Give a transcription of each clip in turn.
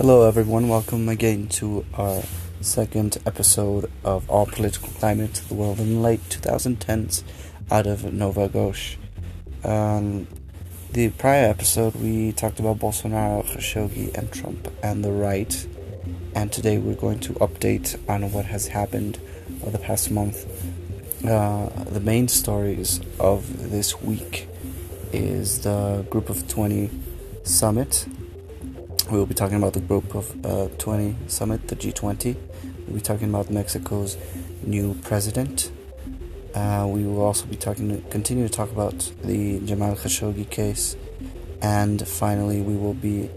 Hello, everyone. Welcome again to our second episode of Our Political Climate, of the World in Late 2010s, out of Nouveau Gauche. Um, the prior episode, we talked about Bolsonaro, Khashoggi, and Trump and the right. And today we're going to update on what has happened over the past month. Uh, the main stories of this week is the Group of 20 summit we will be talking about the Group of uh, 20 summit, the G20. We'll be talking about Mexico's new president. Uh, we will also be talking, continue to talk about the Jamal Khashoggi case, and finally, we will be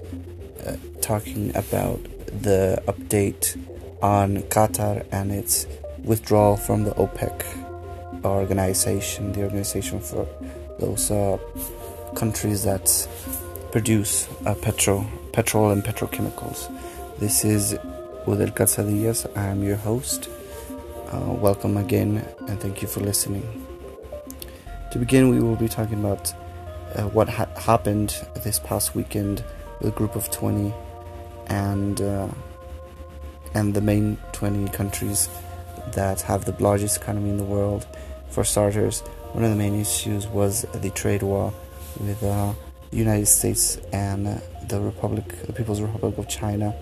uh, talking about the update on Qatar and its withdrawal from the OPEC organization, the organization for those uh, countries that produce uh, petrol petrol and petrochemicals. This is Udel Casadillas. I am your host. Uh, welcome again and thank you for listening. To begin, we will be talking about uh, what ha- happened this past weekend with a group of 20 and uh, and the main 20 countries that have the largest economy in the world. For starters, one of the main issues was the trade war with the uh, United States and the Republic, the People's Republic of China,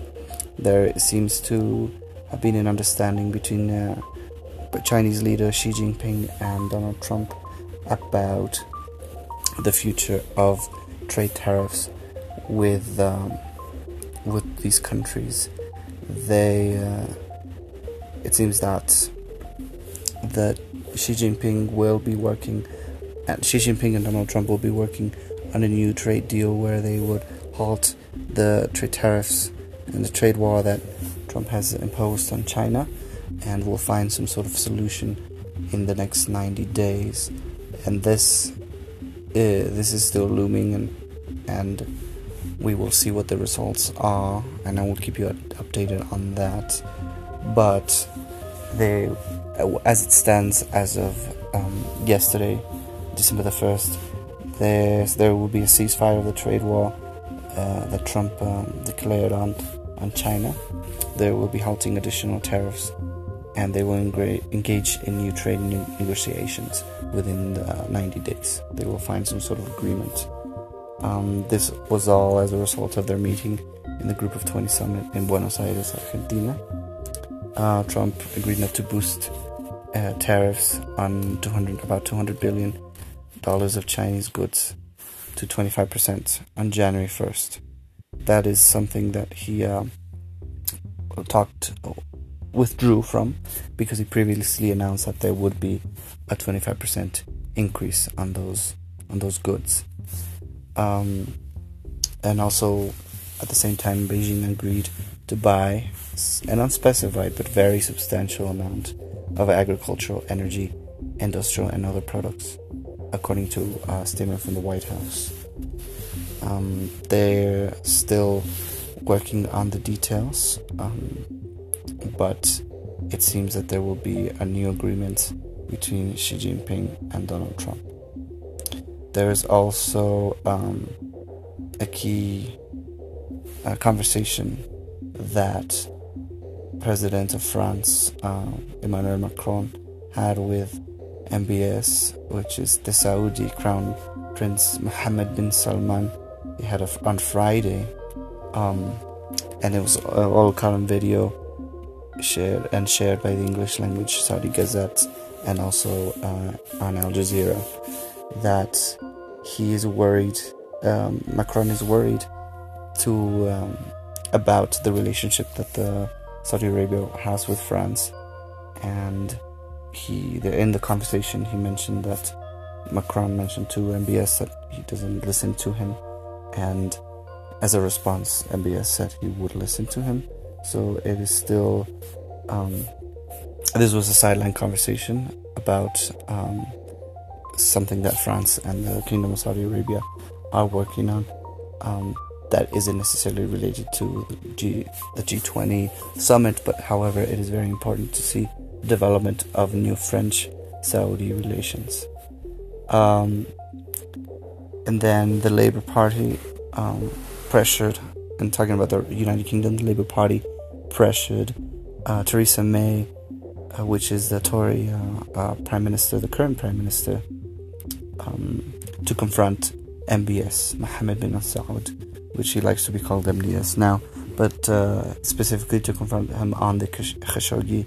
there seems to have been an understanding between uh, Chinese leader Xi Jinping and Donald Trump about the future of trade tariffs with um, with these countries. They uh, it seems that that Xi Jinping will be working, and Xi Jinping and Donald Trump will be working on a new trade deal where they would halt the trade tariffs and the trade war that Trump has imposed on China, and we'll find some sort of solution in the next 90 days. And this, uh, this is still looming, and and we will see what the results are, and I will keep you updated on that. But they, as it stands as of um, yesterday, December the first, there will be a ceasefire of the trade war uh, that Trump um, declared on on China. They will be halting additional tariffs, and they will engage in new trade negotiations within 90 days. They will find some sort of agreement. Um, this was all as a result of their meeting in the Group of 20 summit in Buenos Aires, Argentina. Uh, Trump agreed not to boost uh, tariffs on 200 about 200 billion dollars of Chinese goods to 25% on January 1st. That is something that he uh, talked, withdrew from because he previously announced that there would be a 25% increase on those on those goods. Um, and also, at the same time, Beijing agreed to buy an unspecified but very substantial amount of agricultural, energy, industrial, and other products according to a statement from the White House. Um, they're still working on the details, um, but it seems that there will be a new agreement between Xi Jinping and Donald Trump. There is also um, a key uh, conversation that President of France, uh, Emmanuel Macron, had with MBS, which is the Saudi Crown Prince Mohammed bin Salman. He had a, on Friday, um, and it was all column video shared and shared by the English language Saudi Gazette and also uh, on Al Jazeera that he is worried. Um, Macron is worried to um, about the relationship that the Saudi Arabia has with France and he in the conversation he mentioned that Macron mentioned to MBS that he doesn't listen to him, and as a response, MBS said he would listen to him. So it is still. Um, this was a sideline conversation about um, something that France and the Kingdom of Saudi Arabia are working on. Um, that isn't necessarily related to the, G, the G20 summit, but however, it is very important to see development of new French Saudi relations. Um, and then the Labour Party um, pressured and talking about the United Kingdom, the Labour Party pressured uh, Theresa May, uh, which is the Tory uh, uh, Prime Minister, the current Prime Minister, um, to confront MBS, Mohammed bin Saud, which he likes to be called MDS now, but uh, specifically to confront him on the Khashoggi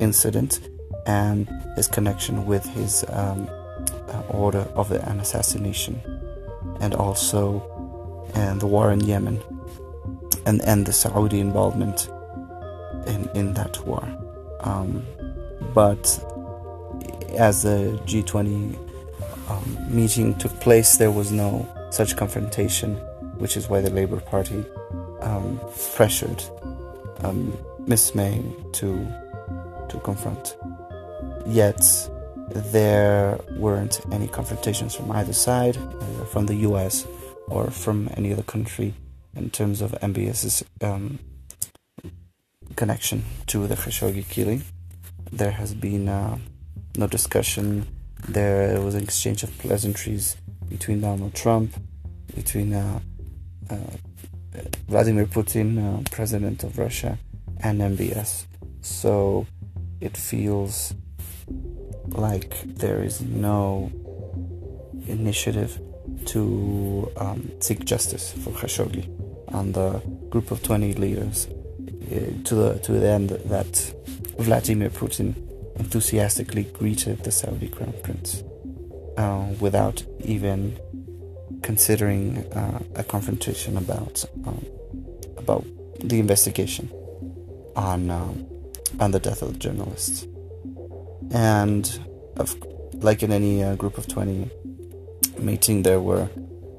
incident and his connection with his um, uh, order of an assassination, and also and the war in Yemen, and and the Saudi involvement in in that war. Um, but as the G20 um, meeting took place, there was no such confrontation, which is why the Labour Party um, pressured um, Miss May to to confront. Yet there weren't any confrontations from either side, either from the U.S. or from any other country, in terms of MBS's um, connection to the Khashoggi killing. There has been uh, no discussion. There was an exchange of pleasantries between Donald Trump, between uh, uh, Vladimir Putin, uh, president of Russia, and MBS. So it feels like there is no initiative to um, seek justice for Khashoggi and the group of 20 leaders uh, to the to the end that Vladimir Putin enthusiastically greeted the Saudi crown prince uh, without even considering uh, a confrontation about um, about the investigation on um, on the death of the journalists. And of, like in any uh, group of twenty meeting, there were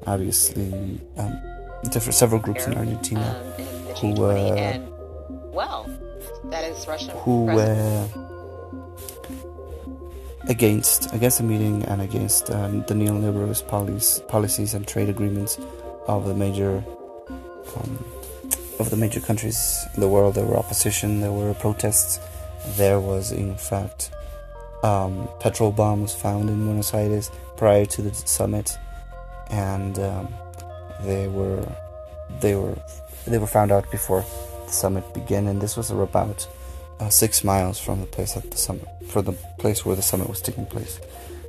obviously um, different several groups in Argentina um, who were well, that is Russian who were against against the meeting and against um, the neoliberalist policies, policies and trade agreements of the major um, of the major countries in the world. There were opposition, there were protests. There was, in fact, um, petrol bombs found in Buenos Aires prior to the summit, and um, they were they were they were found out before the summit began. And this was about uh, six miles from the place at the summit, for the place where the summit was taking place.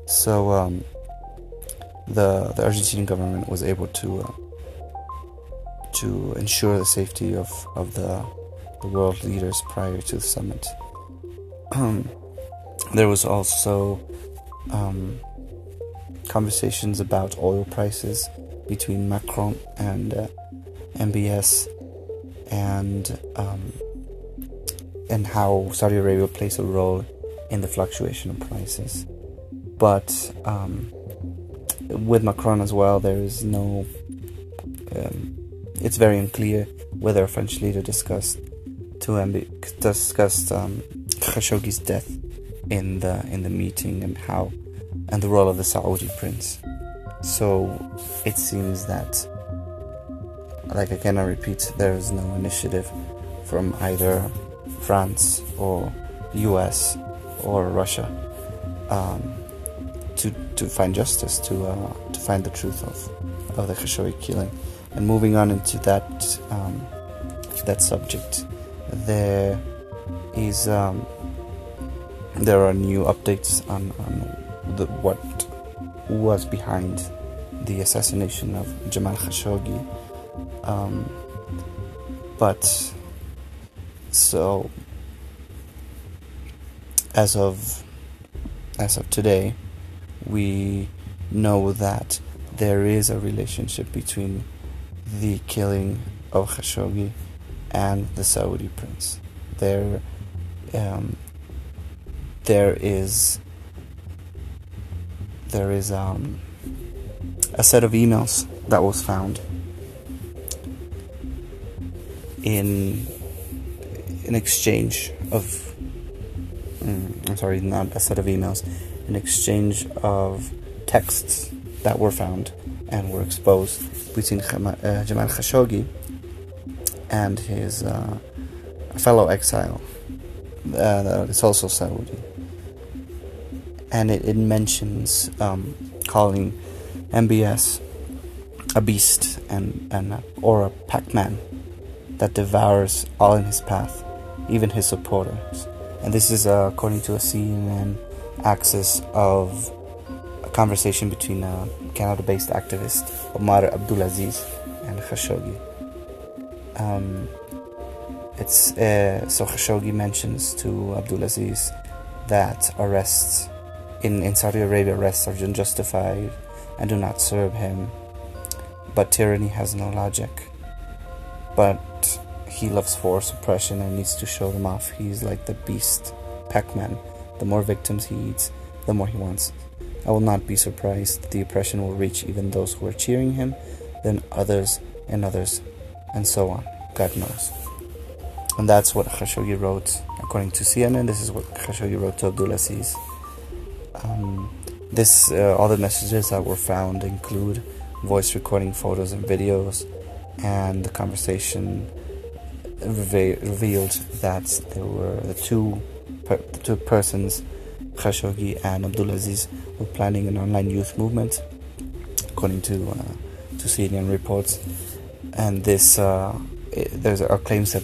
So um, the the Argentinian government was able to uh, to ensure the safety of of the the world leaders prior to the summit. Um, there was also um, conversations about oil prices between Macron and uh, MBS, and um, and how Saudi Arabia plays a role in the fluctuation of prices. But um, with Macron as well, there is no. Um, it's very unclear whether a French leader discussed to MB, discussed um, Khashoggi's death in the in the meeting and how and the role of the Saudi prince. So it seems that, like again, I repeat, there is no initiative from either France or U.S. or Russia um, to to find justice, to uh, to find the truth of of the Khashoggi killing. And moving on into that um, that subject, there is um, there are new updates on, on the, what was behind the assassination of Jamal Khashoggi. Um, but so as of as of today, we know that there is a relationship between the killing of Khashoggi and the Saudi prince. There, um, there is there is um, a set of emails that was found in an exchange of mm, I'm sorry, not a set of emails, an exchange of texts that were found and were exposed between uh, Jamal Khashoggi and his uh, fellow exile. Uh, it's also Saudi. And it, it mentions um, calling MBS a beast and, and or a Pac-Man that devours all in his path, even his supporters. And this is uh, according to a CNN access of a conversation between a Canada based activist, Omar Abdulaziz, and Khashoggi. Um, it's uh, so Khashoggi mentions to Abdulaziz that arrests in, in Saudi Arabia arrests are unjustified and do not serve him. But tyranny has no logic. But he loves force, oppression, and needs to show them off. He's like the beast, Pac-Man. The more victims he eats, the more he wants. I will not be surprised the oppression will reach even those who are cheering him, then others and others, and so on. God knows. And that's what Khashoggi wrote, according to CNN. This is what Khashoggi wrote to Abdulaziz. Um, this, uh, all the messages that were found include voice recording, photos, and videos, and the conversation revealed that there were the two, per- the two persons, Khashoggi and Abdulaziz, were planning an online youth movement, according to uh, to CNN reports. And this, uh, it, there's are claims that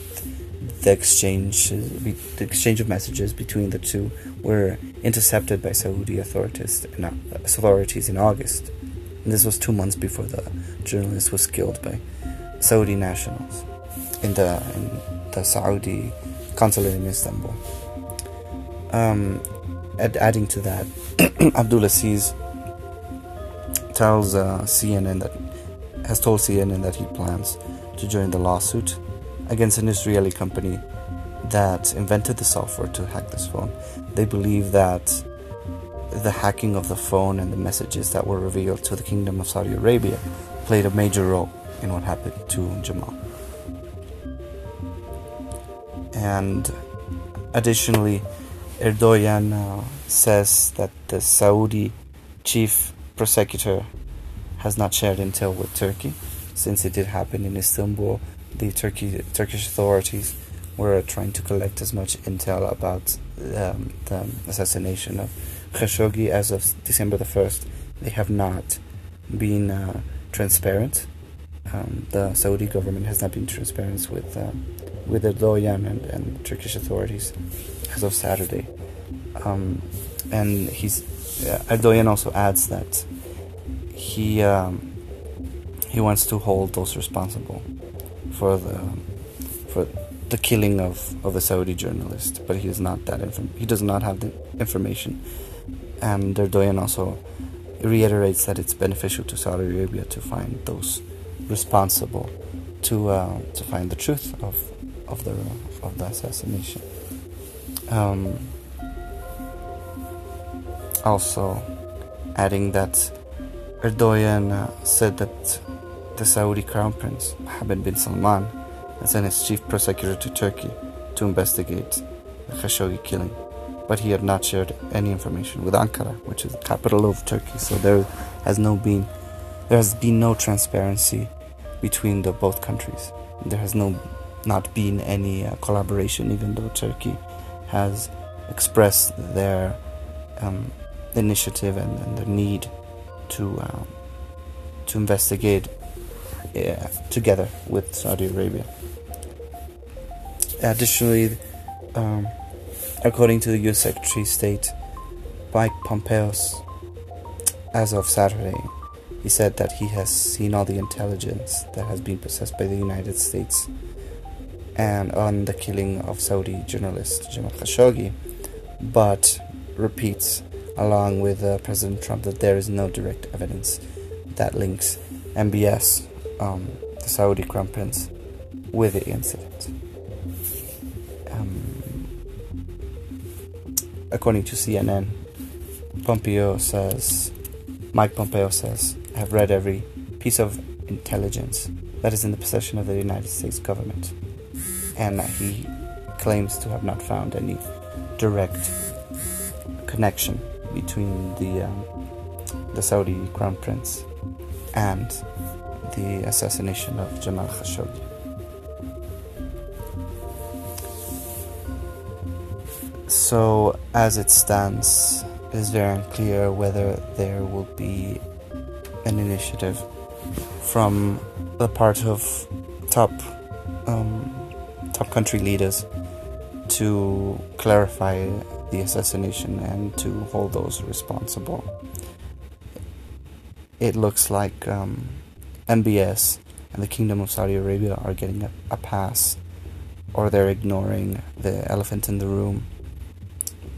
the exchange, the exchange of messages between the two were intercepted by Saudi authorities in, authorities in August. And this was two months before the journalist was killed by Saudi nationals in the in the Saudi consulate in Istanbul. Um, adding to that, Abdulaziz tells uh, CNN that has told CNN that he plans to join the lawsuit against an Israeli company that invented the software to hack this phone. They believe that the hacking of the phone and the messages that were revealed to the Kingdom of Saudi Arabia played a major role in what happened to Jamal. And additionally, Erdogan uh, says that the Saudi chief prosecutor has not shared intel with Turkey since it did happen in Istanbul the Turkey Turkish authorities were trying to collect as much intel about um, the assassination of Khashoggi as of December the first. They have not been uh, transparent. Um, the Saudi government has not been transparent with uh, with Erdogan and, and Turkish authorities as of Saturday. Um, and he's uh, Erdogan also adds that he um, he wants to hold those responsible for the for the killing of, of a Saudi journalist, but he is not that inform- he does not have the information. And Erdogan also reiterates that it's beneficial to Saudi Arabia to find those responsible to uh, to find the truth of of the of the assassination. Um, also, adding that Erdogan uh, said that the Saudi Crown Prince, Mohammed bin Salman, has sent his chief prosecutor to Turkey to investigate the Khashoggi killing. But he had not shared any information with Ankara, which is the capital of Turkey. So there has no been there has been no transparency between the both countries. There has no not been any uh, collaboration, even though Turkey has expressed their um, initiative and, and, the need to uh, to investigate yeah, together with Saudi Arabia. Additionally, um, according to the U.S. Secretary of State Mike Pompeo, as of Saturday, he said that he has seen all the intelligence that has been possessed by the United States and on the killing of Saudi journalist Jamal Khashoggi, but repeats, along with uh, President Trump, that there is no direct evidence that links MBS um, the Saudi crown prince with the incident. Um, according to CNN, Pompeo says, Mike Pompeo says, I have read every piece of intelligence that is in the possession of the United States government. And he claims to have not found any direct connection between the um, the Saudi crown prince and the assassination of Jamal Khashoggi. So, as it stands, it is very unclear whether there will be an initiative from the part of top um, top country leaders to clarify the assassination and to hold those responsible. It looks like um, MBS and the Kingdom of Saudi Arabia are getting a, a pass, or they're ignoring the elephant in the room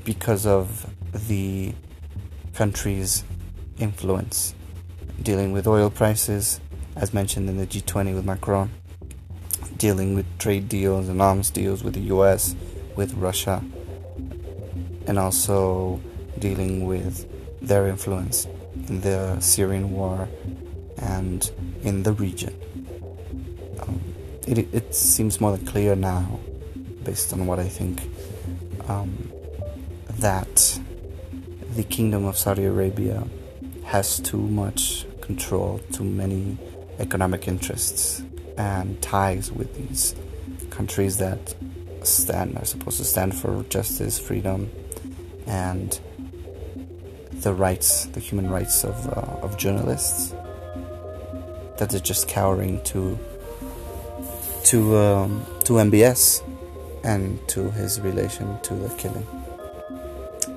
because of the country's influence dealing with oil prices, as mentioned in the G20 with Macron, dealing with trade deals and arms deals with the US, with Russia, and also dealing with their influence in the Syrian war and in the region. Um, it, it seems more than clear now, based on what I think, um, that the Kingdom of Saudi Arabia has too much control, too many economic interests and ties with these countries that stand are supposed to stand for justice, freedom, and the rights, the human rights of uh, of journalists. That they're just cowering to to um, to MBS and to his relation to the killing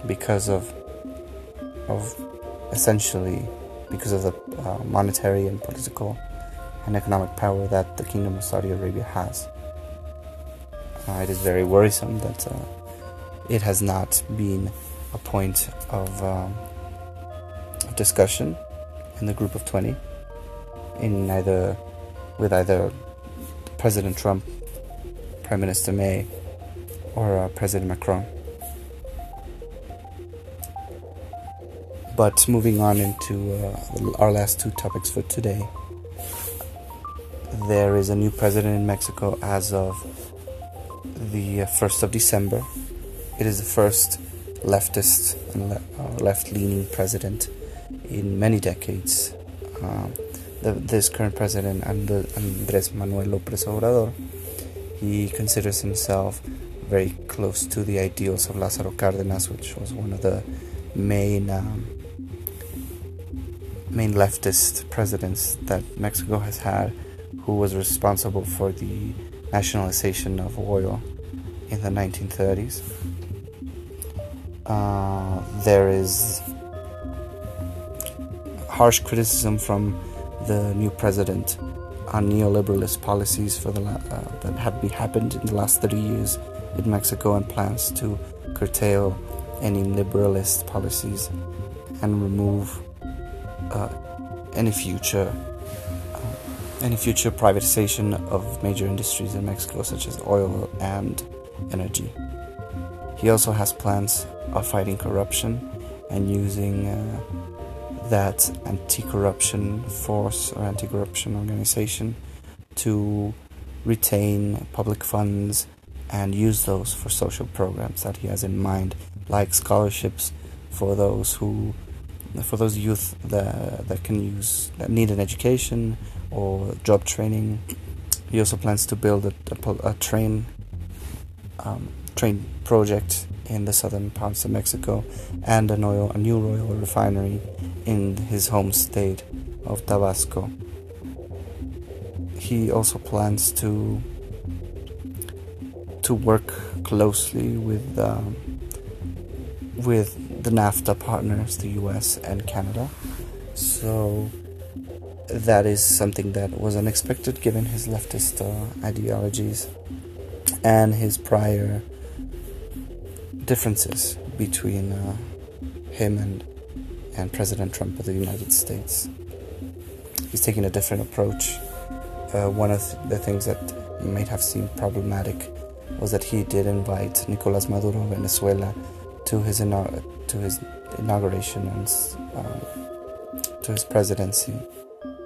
because of of essentially because of the uh, monetary and political and economic power that the Kingdom of Saudi Arabia has. Uh, it is very worrisome that uh, it has not been a point of, um, discussion in the group of 20 in either with either President Trump, Prime Minister May, or uh, President Macron. But moving on into uh, our last two topics for today, there is a new president in Mexico as of the 1st of December. It is the first leftist and uh, left leaning president in many decades. Uh, the, this current president, Andres Manuel López Obrador, he considers himself very close to the ideals of Lázaro Cárdenas, which was one of the main um, main leftist presidents that Mexico has had, who was responsible for the nationalization of oil in the 1930s. Uh, there is harsh criticism from the new president on neoliberalist policies for the uh, that have been happened in the last 30 years in Mexico and plans to curtail any liberalist policies and remove uh, any future any future privatization of major industries in Mexico, such as oil and energy. He also has plans of fighting corruption and using uh, that anti-corruption force or anti-corruption organization to retain public funds and use those for social programs that he has in mind, like scholarships for those who for those youth that, that can use that need an education or job training. He also plans to build a, a, a train um, train project in the southern parts of Mexico and an oil a new oil refinery in his home state of Tabasco. He also plans to to work closely with um, with the NAFTA partners, the US and Canada. So that is something that was unexpected given his leftist uh, ideologies and his prior differences between uh, him and and President Trump of the United States. He's taking a different approach. Uh, one of the things that might have seemed problematic was that he did invite Nicolas Maduro of Venezuela to his to his inauguration and um, to his presidency,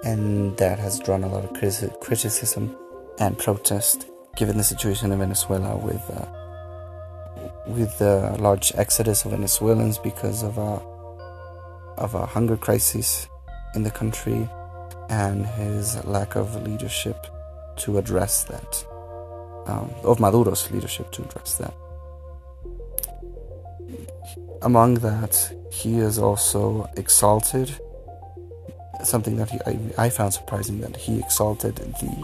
and that has drawn a lot of criticism and protest given the situation in Venezuela with uh, with the large exodus of Venezuelans because of a of a hunger crisis in the country and his lack of leadership to address that, um, of Maduro's leadership to address that. Among that, he is also exalted. Something that he, I, I found surprising that he exalted the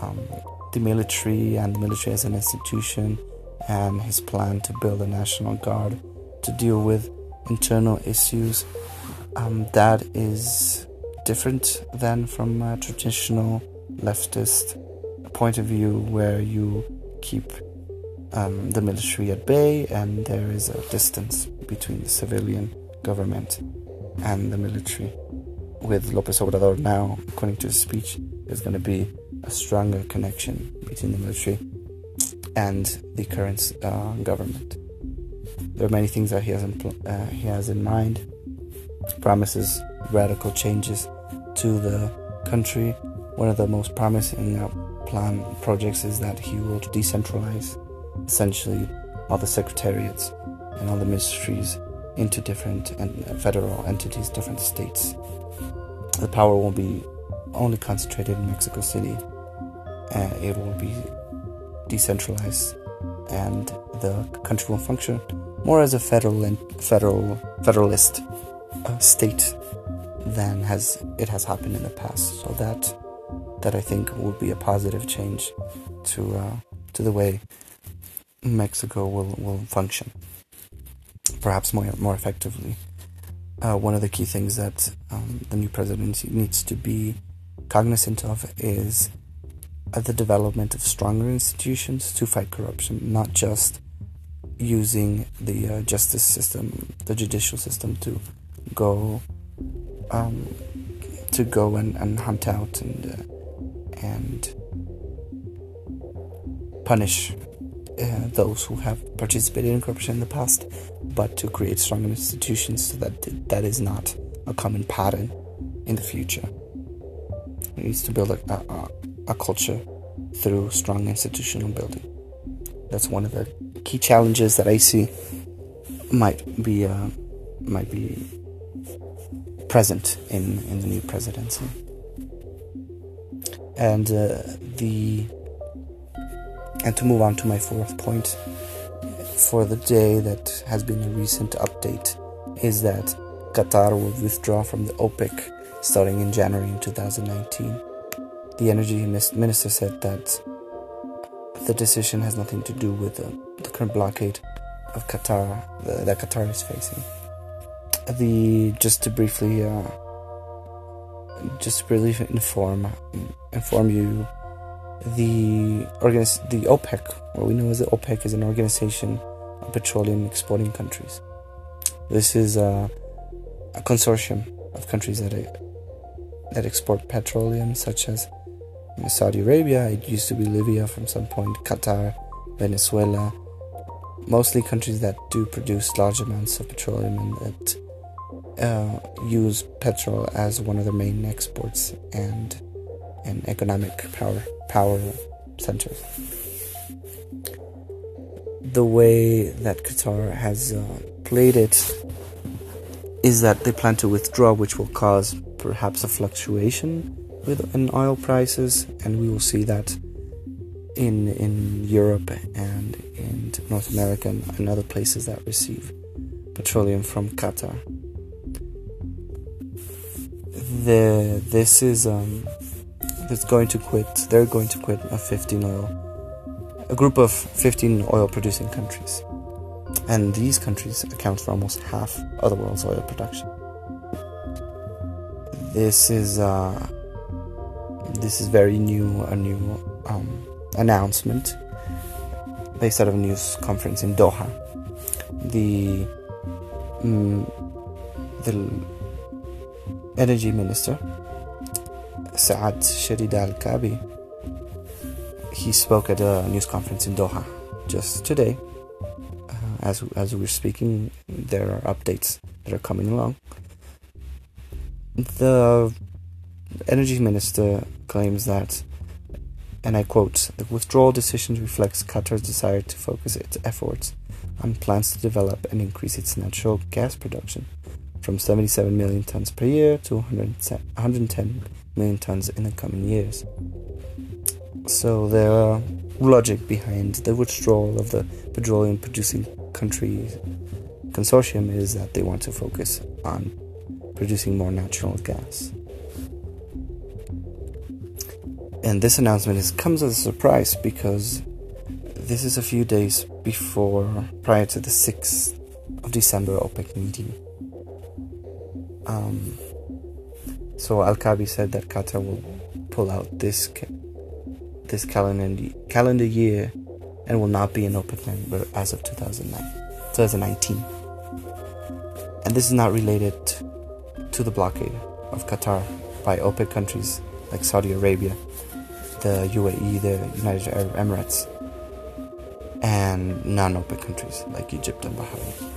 um, the military and the military as an institution, and his plan to build a national guard to deal with internal issues. Um, that is different than from a traditional leftist point of view where you keep um, the military at bay and there is a distance between the civilian government and the military. With Lopez Obrador now, according to his speech, there's going to be a stronger connection between the military and the current uh, government. There are many things that he has in, uh, he has in mind. Promises radical changes to the country. One of the most promising uh, plan projects is that he will decentralize essentially all the secretariats and all the ministries into different and uh, federal entities, different states. The power won't be only concentrated in Mexico City. Uh, it will be decentralized, and the country will function more as a federal and federal federalist uh, state than has it has happened in the past. So that that I think will be a positive change to uh, to the way Mexico will will function, perhaps more more effectively. Uh, one of the key things that um, the new presidency needs to be cognizant of is uh, the development of stronger institutions to fight corruption, not just using the uh, justice system, the judicial system to go um, to go and, and hunt out and uh, and punish uh, those who have participated in corruption in the past, but to create strong institutions so that that is not a common pattern in the future. It needs to build a, a, a culture through strong institutional building. That's one of the key challenges that I see might be uh, might be present in, in the new presidency. And uh, the and to move on to my fourth point for the day that has been a recent update is that Qatar will withdraw from the OPEC starting in January in 2019. The energy minister said that the decision has nothing to do with the, the current blockade of Qatar the, that Qatar is facing. The just to briefly uh, just to briefly inform inform you the organis- the OPEC, what we know as the OPEC, is an organization of petroleum exporting countries. This is a, a consortium of countries that that export petroleum, such as Saudi Arabia. It used to be Libya from some point, Qatar, Venezuela. Mostly countries that do produce large amounts of petroleum and that uh, use petrol as one of their main exports and an economic power power centers. The way that Qatar has uh, played it is that they plan to withdraw, which will cause perhaps a fluctuation with in oil prices, and we will see that in in Europe and in North America and other places that receive petroleum from Qatar. The this is um, that's going to quit. They're going to quit a 15 oil, a group of 15 oil producing countries, and these countries account for almost half of the world's oil production. This is uh, this is very new, a new um, announcement based out of a news conference in Doha. The um, the energy minister Saad Sherida Al Kaabi. He spoke at a news conference in Doha just today. Uh, as as we're speaking, there are updates that are coming along. The energy minister claims that, and I quote, the withdrawal decision reflects Qatar's desire to focus its efforts on plans to develop and increase its natural gas production from 77 million tons per year to 110 million tons in the coming years. So the logic behind the withdrawal of the petroleum producing countries consortium is that they want to focus on producing more natural gas. And this announcement is, comes as a surprise because this is a few days before, prior to the 6th of December OPEC meeting. Um, so Al Kaabi said that Qatar will pull out this this calendar calendar year and will not be an OPEC member as of 2009, 2019. And this is not related to the blockade of Qatar by OPEC countries like Saudi Arabia, the UAE, the United Arab Emirates, and non OPEC countries like Egypt and Bahrain.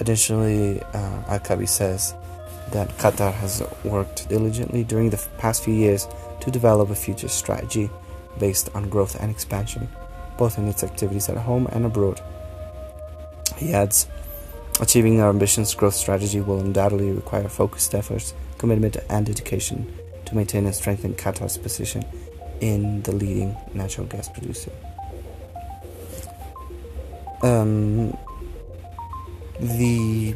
Additionally, uh, Al Kaabi says that Qatar has worked diligently during the past few years to develop a future strategy based on growth and expansion, both in its activities at home and abroad. He adds, Achieving our ambitious growth strategy will undoubtedly require focused efforts, commitment, and dedication to maintain and strengthen Qatar's position in the leading natural gas producer. Um, the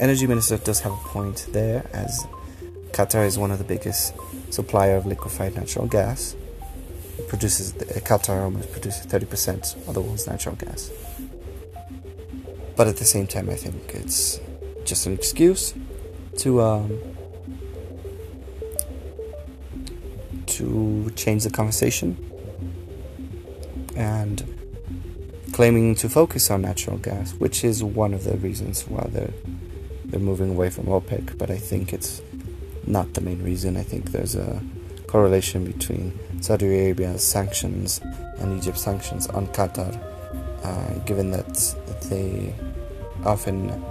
energy minister does have a point there, as Qatar is one of the biggest supplier of liquefied natural gas. It produces Qatar almost produces thirty percent of the world's natural gas. But at the same time, I think it's just an excuse to um, to change the conversation and claiming to focus on natural gas, which is one of the reasons why they're they're moving away from OPEC. But I think it's not the main reason. I think there's a correlation between Saudi Arabia's sanctions and Egypt's sanctions on Qatar, uh, given that they often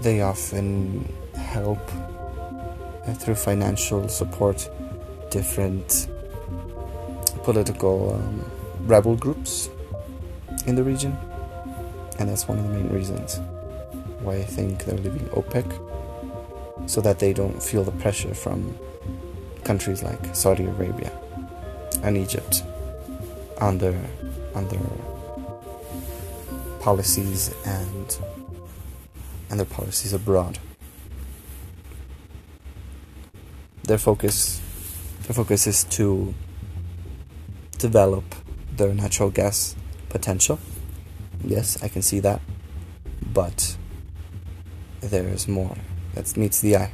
they often help uh, through financial support different political um, rebel groups in the region and that's one of the main reasons why I think they're leaving OPEC so that they don't feel the pressure from countries like Saudi Arabia and Egypt on their on their policies and and their policies abroad. Their focus their focus is to develop their natural gas potential. Yes, I can see that. But there is more that meets the eye.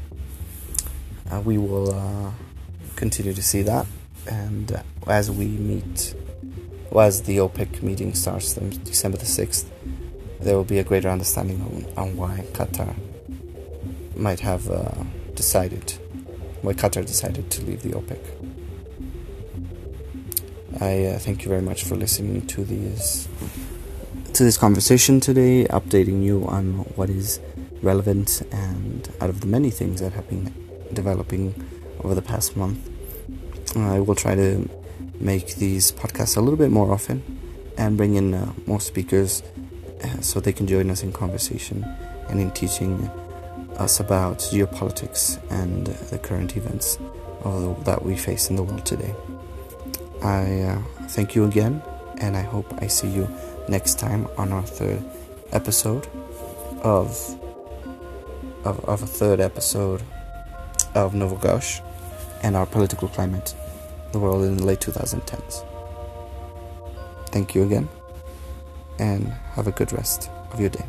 Uh, we will uh, continue to see that, and uh, as we meet, well, as the OPEC meeting starts on December the 6th, there will be a greater understanding on, on why Qatar might have uh, decided, why Qatar decided to leave the OPEC. I uh, thank you very much for listening to this to this conversation today, updating you on what is relevant and out of the many things that have been developing over the past month. I will try to make these podcasts a little bit more often and bring in uh, more speakers uh, so they can join us in conversation and in teaching us about geopolitics and the current events that we face in the world today. I uh, thank you again, and I hope I see you next time on our third episode of of, of a third episode of Nouveau Gauche and our political climate, the world in the late 2010s. Thank you again, and have a good rest of your day.